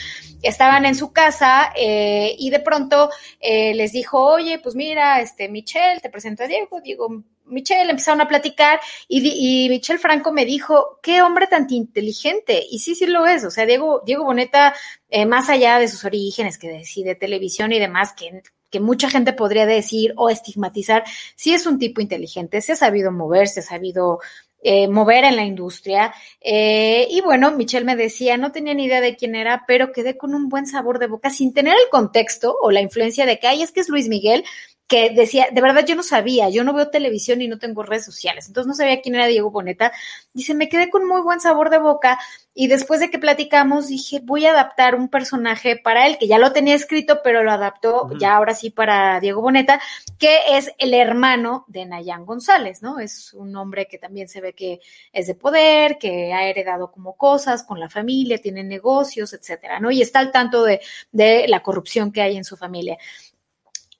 estaban en su casa, eh, y de pronto eh, les dijo, oye, pues mira, este, Michelle, te presento a Diego, Diego Michelle, empezaron a platicar y, y, Michelle Franco me dijo, qué hombre tan inteligente. Y sí, sí lo es. O sea, Diego, Diego Boneta, eh, más allá de sus orígenes, que decide televisión y demás, que, que mucha gente podría decir o estigmatizar, sí es un tipo inteligente, se ha sabido mover, se ha sabido eh, mover en la industria. Eh, y bueno, Michelle me decía, no tenía ni idea de quién era, pero quedé con un buen sabor de boca sin tener el contexto o la influencia de que, ay, es que es Luis Miguel, que decía, de verdad yo no sabía, yo no veo televisión y no tengo redes sociales, entonces no sabía quién era Diego Boneta. Dice, me quedé con muy buen sabor de boca y después de que platicamos dije, voy a adaptar un personaje para él, que ya lo tenía escrito, pero lo adaptó ya ahora sí para Diego Boneta, que es el hermano de Nayan González, ¿no? Es un hombre que también se ve que es de poder, que ha heredado como cosas con la familia, tiene negocios, etcétera, ¿no? Y está al tanto de, de la corrupción que hay en su familia.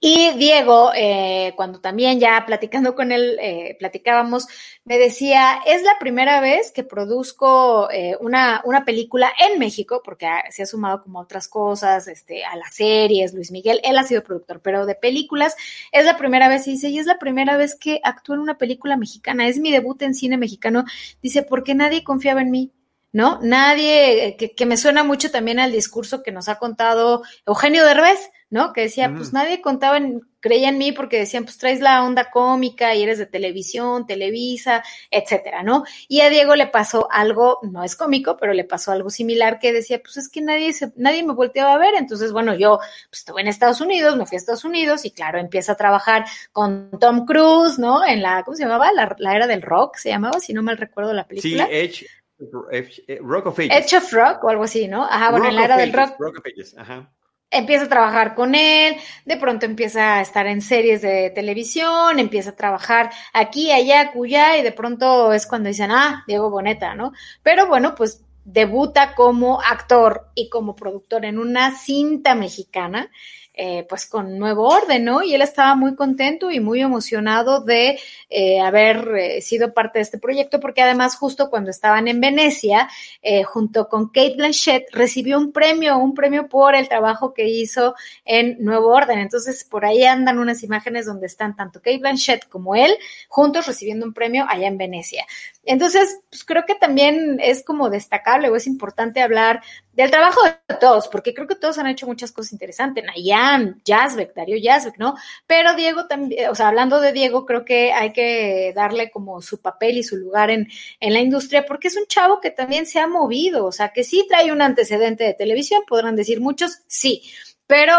Y Diego, eh, cuando también ya platicando con él, eh, platicábamos, me decía, es la primera vez que produzco eh, una, una, película en México, porque se ha sumado como otras cosas, este, a las series, Luis Miguel, él ha sido productor, pero de películas es la primera vez, y dice, y es la primera vez que actúo en una película mexicana, es mi debut en cine mexicano, dice, porque nadie confiaba en mí. ¿No? Nadie, que, que me suena mucho también al discurso que nos ha contado Eugenio Derbez, ¿no? Que decía, pues nadie contaba, en, creía en mí porque decían, pues traes la onda cómica y eres de televisión, Televisa, etcétera, ¿no? Y a Diego le pasó algo, no es cómico, pero le pasó algo similar que decía, pues es que nadie se, nadie me volteaba a ver, entonces, bueno, yo pues, estuve en Estados Unidos, me fui a Estados Unidos y claro, empieza a trabajar con Tom Cruise, ¿no? En la, ¿cómo se llamaba? La, era del rock, se llamaba, si no mal recuerdo la película. Sí, Edge. Rock of Ages. Edge of Rock o algo así, ¿no? Ajá, bueno, en la era del rock. Rock of Ages, ajá empieza a trabajar con él, de pronto empieza a estar en series de televisión, empieza a trabajar aquí, allá, cuya, y de pronto es cuando dicen, ah, Diego Boneta, ¿no? Pero bueno, pues debuta como actor y como productor en una cinta mexicana eh, pues con nuevo orden, ¿no? Y él estaba muy contento y muy emocionado de eh, haber eh, sido parte de este proyecto, porque además justo cuando estaban en Venecia, junto con Kate Blanchett, recibió un premio, un premio por el trabajo que hizo en Nuevo Orden. Entonces, por ahí andan unas imágenes donde están tanto Kate Blanchett como él juntos recibiendo un premio allá en Venecia. Entonces, pues creo que también es como destacable o es importante hablar del trabajo de todos, porque creo que todos han hecho muchas cosas interesantes. Nayan, Yazbek, Darío Yazbek, ¿no? Pero Diego también, o sea, hablando de Diego, creo que hay que darle como su papel y su lugar en, en la industria, porque es un chavo que también se ha movido, o sea, que sí trae un antecedente de televisión, podrán decir muchos, sí, pero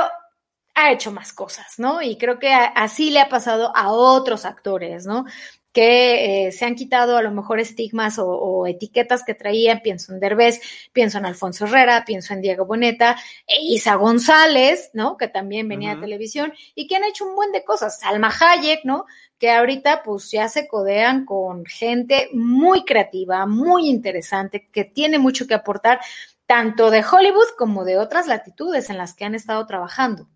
ha hecho más cosas, ¿no? Y creo que así le ha pasado a otros actores, ¿no? Que eh, se han quitado a lo mejor estigmas o, etiquetas que traían, pienso en Derbez, pienso en Alfonso Herrera, pienso en Diego Boneta, e Isa González, ¿no? Que también venía de televisión y que han hecho un buen de cosas, Salma Hayek, ¿no? Que ahorita pues ya se codean con gente muy creativa, muy interesante, que tiene mucho que aportar, tanto de Hollywood como de otras latitudes en las que han estado trabajando.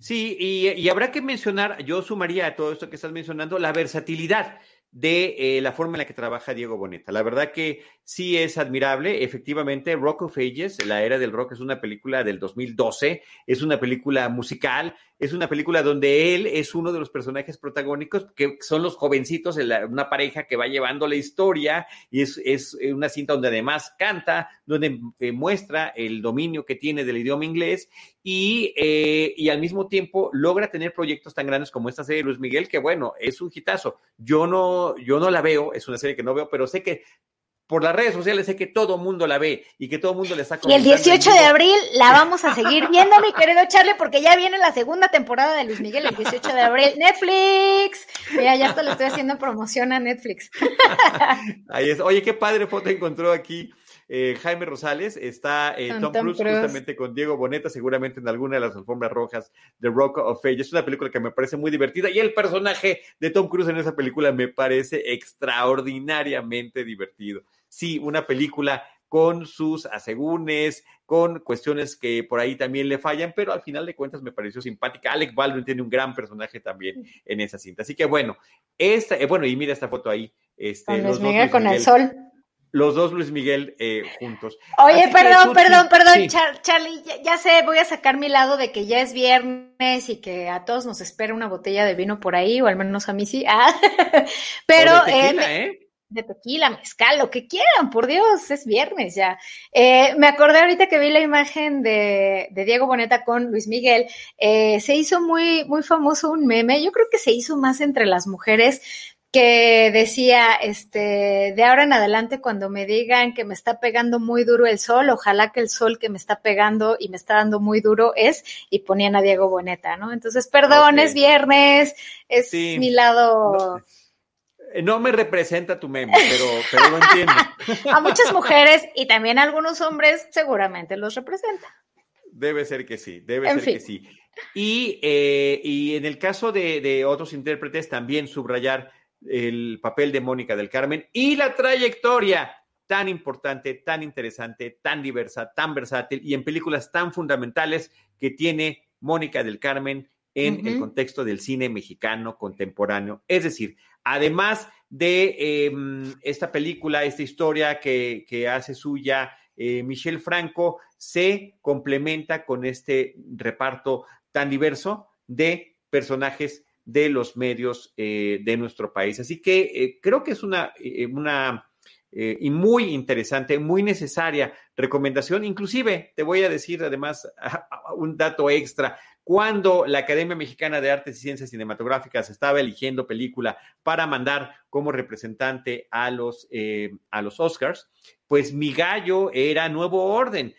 Sí, y, habrá que mencionar, yo sumaría a todo esto que estás mencionando, la versatilidad de eh, la forma en la que trabaja Diego Boneta. La verdad que sí es admirable. Efectivamente, Rock of Ages, La Era del Rock, es una película del 2012, es una película musical, es una película donde él es uno de los personajes protagónicos, que son los jovencitos, una pareja que va llevando la historia, y es, una cinta donde además canta, donde eh, muestra el dominio que tiene del idioma inglés, y, eh, y, al mismo tiempo logra tener proyectos tan grandes como esta serie de Luis Miguel, que bueno, es un hitazo. Yo no, yo no la veo, es una serie que no veo, pero sé que por las redes sociales sé que todo mundo la ve y que todo el mundo le está Y el 18 de abril la vamos a seguir viendo, mi querido Charlie, porque ya viene la segunda temporada de Luis Miguel el 18 de abril. Netflix. Mira, ya hasta le estoy haciendo promoción a Netflix. Ahí es. Oye, qué padre foto encontró aquí. Eh, Jaime Rosales, está eh, Tom, Cruise, justamente con Diego Boneta, seguramente en alguna de las alfombras rojas de Rock of Ages. Es una película que me parece muy divertida y el personaje de Tom Cruise en esa película me parece extraordinariamente divertido sí, una película con sus asegúnes, con cuestiones que por ahí también le fallan, pero al final de cuentas me pareció simpática. Alec Baldwin tiene un gran personaje también en esa cinta. Así que bueno, esta, eh, bueno, y mira esta foto ahí. Este, con Luis Miguel con el sol. Los dos Luis Miguel eh, juntos. Oye, perdón, perdón, perdón, Charlie, ya, sé, voy a sacar mi lado de que ya es viernes y que a todos nos espera una botella de vino por ahí, o al menos a mí sí. Ah, pero... ¿eh? De tequila, mezcal, lo que quieran, por Dios, es viernes ya. Eh, me acordé ahorita que vi la imagen de, Diego Boneta con Luis Miguel, eh, se hizo muy, muy famoso un meme, yo creo que se hizo más entre las mujeres que decía, este, de ahora en adelante cuando me digan que me está pegando muy duro el sol, ojalá que el sol que me está pegando y me está dando muy duro es, y ponían a Diego Boneta, ¿no? Entonces, perdón, es viernes, es mi lado... no me representa tu meme, pero, pero lo entiendo. A muchas mujeres y también a algunos hombres seguramente los representa. Debe ser que sí, debe ser que sí. Y, eh, y, en el caso de, de, otros intérpretes, también subrayar el papel de Mónica del Carmen y la trayectoria tan importante, tan interesante, tan diversa, tan versátil y en películas tan fundamentales que tiene Mónica del Carmen en el contexto del cine mexicano contemporáneo. Es decir, además de em, esta película, esta historia que, hace suya eh, Michelle Franco, se complementa con este reparto tan diverso de personajes de los medios eh, de nuestro país. Así que eh, creo que es una, una y muy interesante, muy necesaria recomendación. Inclusive, te voy a decir además un dato extra cuando la Academia Mexicana de Artes y Ciencias Cinematográficas estaba eligiendo película para mandar como representante a los, eh, a los Oscars, pues mi gallo era Nuevo Orden.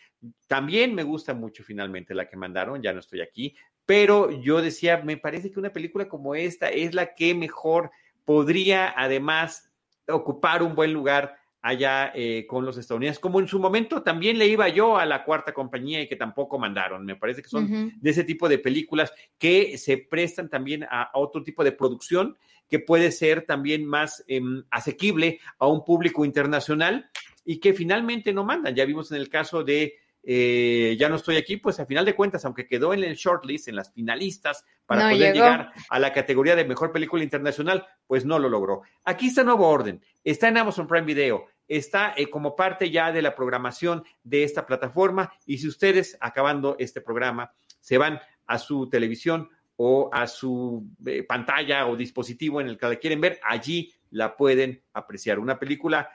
También me gusta mucho finalmente la que mandaron, ya no estoy aquí, pero yo decía, me parece que una película como esta es la que mejor podría además ocupar un buen lugar allá eh, con los estadounidenses, como en su momento también le iba yo a la cuarta compañía y que tampoco mandaron. Me parece que son de ese tipo de películas que se prestan también a, otro tipo de producción que puede ser también más em, asequible a un público internacional y que finalmente no mandan. Ya vimos en el caso de eh, ya no estoy aquí, pues a final de cuentas, aunque quedó en el shortlist, en las finalistas, para poder llegar a la categoría de mejor película internacional, pues no lo logró. Aquí está Nuevo Orden, está en Amazon Prime Video, está eh, como parte ya de la programación de esta plataforma y si ustedes, acabando este programa, se van a su televisión o a su eh, pantalla o dispositivo en el que la quieren ver, allí la pueden apreciar. Una película,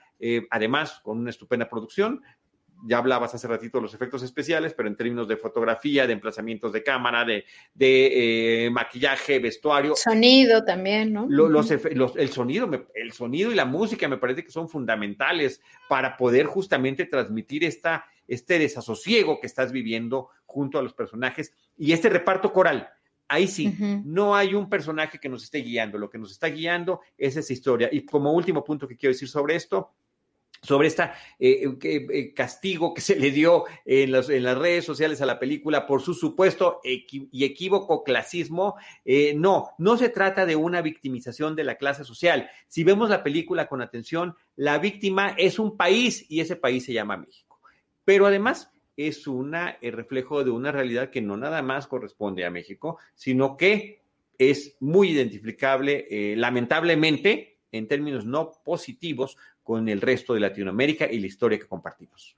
además, con una estupenda producción, ya hablabas hace ratito de los efectos especiales, pero en términos de fotografía, de emplazamientos de cámara, de, de eh, maquillaje, vestuario. Sonido también, ¿no? Los, el, sonido, el sonido y la música me parece que son fundamentales para poder justamente transmitir esta, este desasosiego que estás viviendo junto a los personajes y este reparto coral. Ahí sí, no hay un personaje que nos esté guiando, lo que nos está guiando es esa historia. Y como último punto que quiero decir sobre esto, sobre este castigo que se le dio en, las redes sociales a la película por su supuesto y equívoco clasismo. No, no se trata de una victimización de la clase social. Si vemos la película con atención, la víctima es un país y ese país se llama México. Pero además, es una, el reflejo de una realidad que no nada más corresponde a México, sino que es muy identificable, lamentablemente, en términos no positivos, con el resto de Latinoamérica y la historia que compartimos.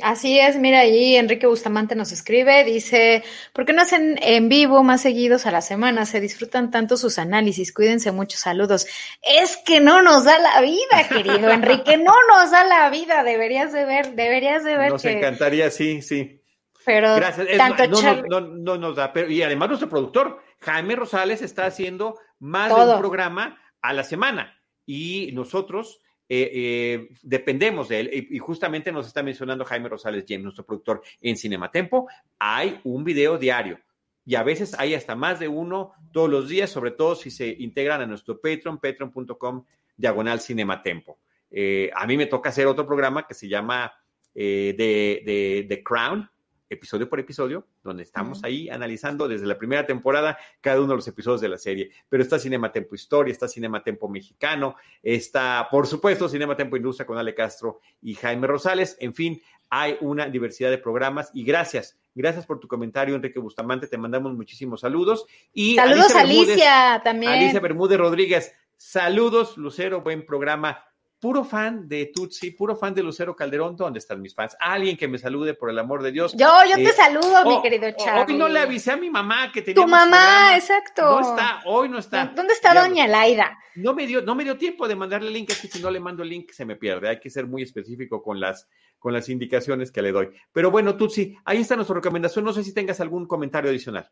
Así es, mira, ahí Enrique Bustamante nos escribe, dice, ¿por qué no hacen en vivo más seguidos a la semana? Se disfrutan tanto sus análisis, cuídense mucho, saludos. Es que no nos da la vida, querido Enrique, no nos da la vida, deberías de ver, deberías de ver. Nos encantaría, sí, sí. Pero Gracias. Tanto no, no, no, nos da, pero, y además nuestro productor, Jaime Rosales, está haciendo más de un programa a la semana y nosotros eh, eh, dependemos de él. Y, justamente nos está mencionando Jaime Rosales James, nuestro productor en Cinematempo. Hay un video diario y a veces hay hasta más de uno todos los días, sobre todo si se integran a nuestro Patreon, patreon.com diagonal Cinematempo. Eh, a mí me toca hacer otro programa que se llama The, The Crown, episodio por episodio, donde estamos ahí analizando desde la primera temporada cada uno de los episodios de la serie. Pero está Cinema Tempo Historia, está Cinema Tempo Mexicano, está, por supuesto, Cinema Tempo Industria con Ale Castro y Jaime Rosales. En fin, hay una diversidad de programas y gracias. Gracias por tu comentario, Enrique Bustamante. Te mandamos muchísimos saludos. Y saludos, Alicia, también. Alicia Bermúdez Rodríguez. Saludos, Lucero, buen programa puro fan de Tutsi, puro fan de Lucero Calderón, ¿dónde están mis fans? Alguien que me salude, por el amor de Dios. Yo, yo te eh, saludo, mi oh, querido Charlie. Hoy no le avisé a mi mamá que tenía. Tu mamá, exacto. No está, hoy no está. ¿Dónde está Doña Laida? No me dio, no me dio tiempo de mandarle el link, es que si no le mando el link se me pierde. Hay que ser muy específico con las, con las indicaciones que le doy. Pero bueno, Tutsi, ahí está nuestra recomendación. No sé si tengas algún comentario adicional.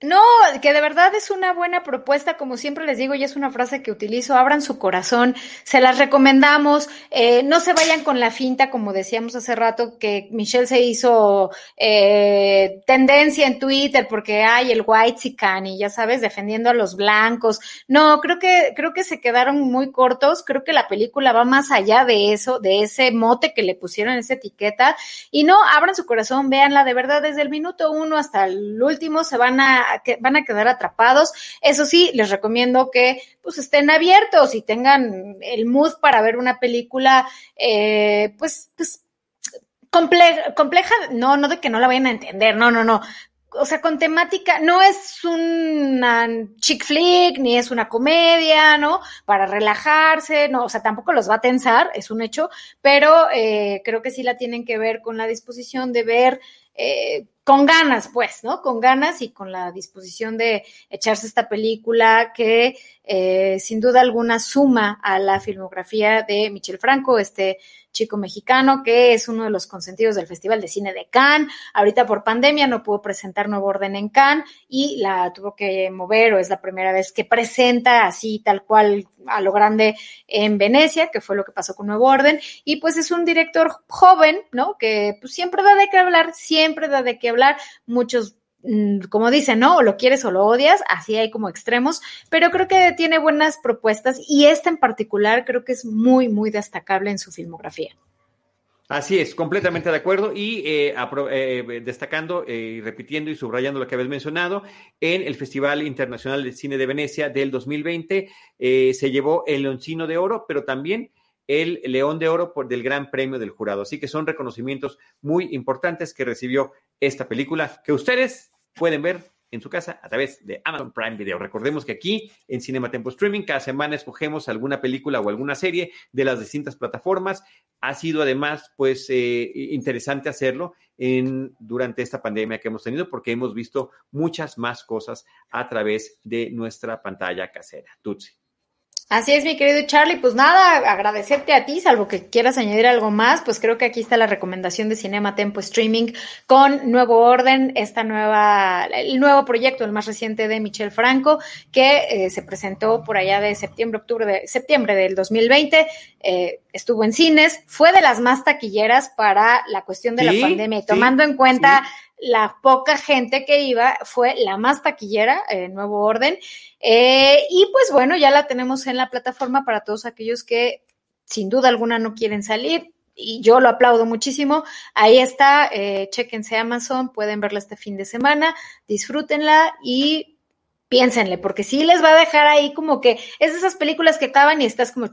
No, que de verdad es una buena propuesta, como siempre les digo, y es una frase que utilizo, abran su corazón, se las recomendamos, eh, no se vayan con la finta, como decíamos hace rato, que Michelle se hizo eh, tendencia en Twitter porque hay el white y ya sabes, defendiendo a los blancos. No, creo que, creo que se quedaron muy cortos, creo que la película va más allá de eso, de ese mote que le pusieron, esa etiqueta, y no, abran su corazón, véanla, de verdad, desde el minuto uno hasta el último se van a van a quedar atrapados. Eso sí, les recomiendo que pues estén abiertos y tengan el mood para ver una película, eh, pues, pues compleja, compleja, no, no de que no la vayan a entender, no, no, no, o sea, con temática, no es una chick flick, ni es una comedia, ¿no? Para relajarse, no, o sea, tampoco los va a tensar, es un hecho, pero eh, creo que sí la tienen que ver con la disposición de ver eh, con ganas, pues, ¿no? Con ganas y con la disposición de echarse esta película que eh, sin duda alguna suma a la filmografía de Michel Franco, este chico mexicano que es uno de los consentidos del Festival de Cine de Cannes. Ahorita por pandemia no pudo presentar Nuevo Orden en Cannes y la tuvo que mover o es la primera vez que presenta así tal cual a lo grande en Venecia, que fue lo que pasó con Nuevo Orden. Y pues es un director joven, ¿no? Que pues, siempre da de qué hablar, siempre da de qué hablar. Muchos como dicen, ¿no? O lo quieres o lo odias, así hay como extremos, pero creo que tiene buenas propuestas y esta en particular creo que es muy, muy destacable en su filmografía. Así es, completamente de acuerdo y eh, eh, destacando eh, y repitiendo y subrayando lo que habéis mencionado, en el Festival Internacional de Cine de Venecia del 2020 se llevó el Leoncino de Oro, pero también el León de Oro del Gran Premio del Jurado. Así que son reconocimientos muy importantes que recibió esta película que ustedes pueden ver en su casa a través de Amazon Prime Video. Recordemos que aquí en Cinema Tempo Streaming cada semana escogemos alguna película o alguna serie de las distintas plataformas. Ha sido además pues eh, interesante hacerlo en, durante esta pandemia que hemos tenido porque hemos visto muchas más cosas a través de nuestra pantalla casera. Tutsi. Así es, mi querido Charlie. Pues nada, agradecerte a ti, salvo que quieras añadir algo más, pues creo que aquí está la recomendación de Cinema Tempo Streaming con Nuevo Orden, esta nueva, el nuevo proyecto, el más reciente de Michel Franco, que eh, se presentó por allá de septiembre, octubre de septiembre del 2020. Eh, estuvo en cines, fue de las más taquilleras para la cuestión de la pandemia y tomando en cuenta la poca gente que iba, fue la más taquillera, eh, Nuevo Orden. Eh, y pues bueno, ya la tenemos en la plataforma para todos aquellos que sin duda alguna no quieren salir. Y yo lo aplaudo muchísimo. Ahí está, eh, chequense Amazon, pueden verla este fin de semana, disfrútenla y piénsenle, porque sí les va a dejar ahí como que es de esas películas que acaban y estás como,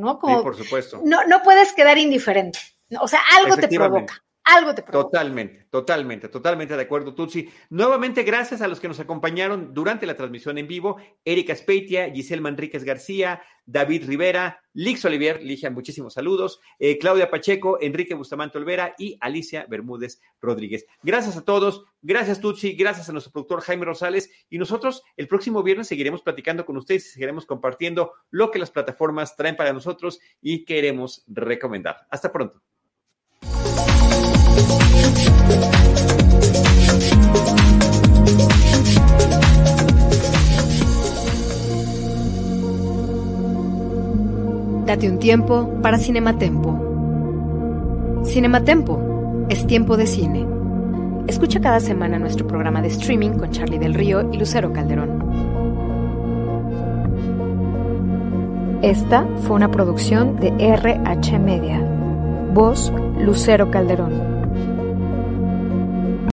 ¿no? Como, por supuesto. No, no puedes quedar indiferente. O sea, algo te provoca. Algo te provoca. Totalmente, totalmente, totalmente de acuerdo, Tutsi. Nuevamente, gracias a los que nos acompañaron durante la transmisión en vivo: Erika Speitia, Giselle Manríquez García, David Rivera, Lix Olivier, Ligia, muchísimos saludos, eh, Claudia Pacheco, Enrique Bustamante Olvera y Alicia Bermúdez Rodríguez. Gracias a todos, gracias Tutsi, gracias a nuestro productor Jaime Rosales y nosotros el próximo viernes seguiremos platicando con ustedes y seguiremos compartiendo lo que las plataformas traen para nosotros y queremos recomendar. Hasta pronto. Date un tiempo para Cinematempo. Cinematempo es tiempo de cine. Escucha cada semana nuestro programa de streaming con Charlie del Río y Lucero Calderón. Esta fue una producción de RH Media. Voz Lucero Calderón.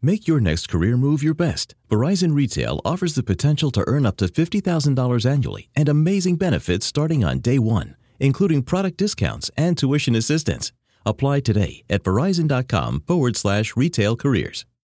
Make your next career move your best. Verizon Retail offers the potential to earn up to $50,000 annually and amazing benefits starting on day one, including product discounts and tuition assistance. Apply today at verizon.com forward slash retail careers.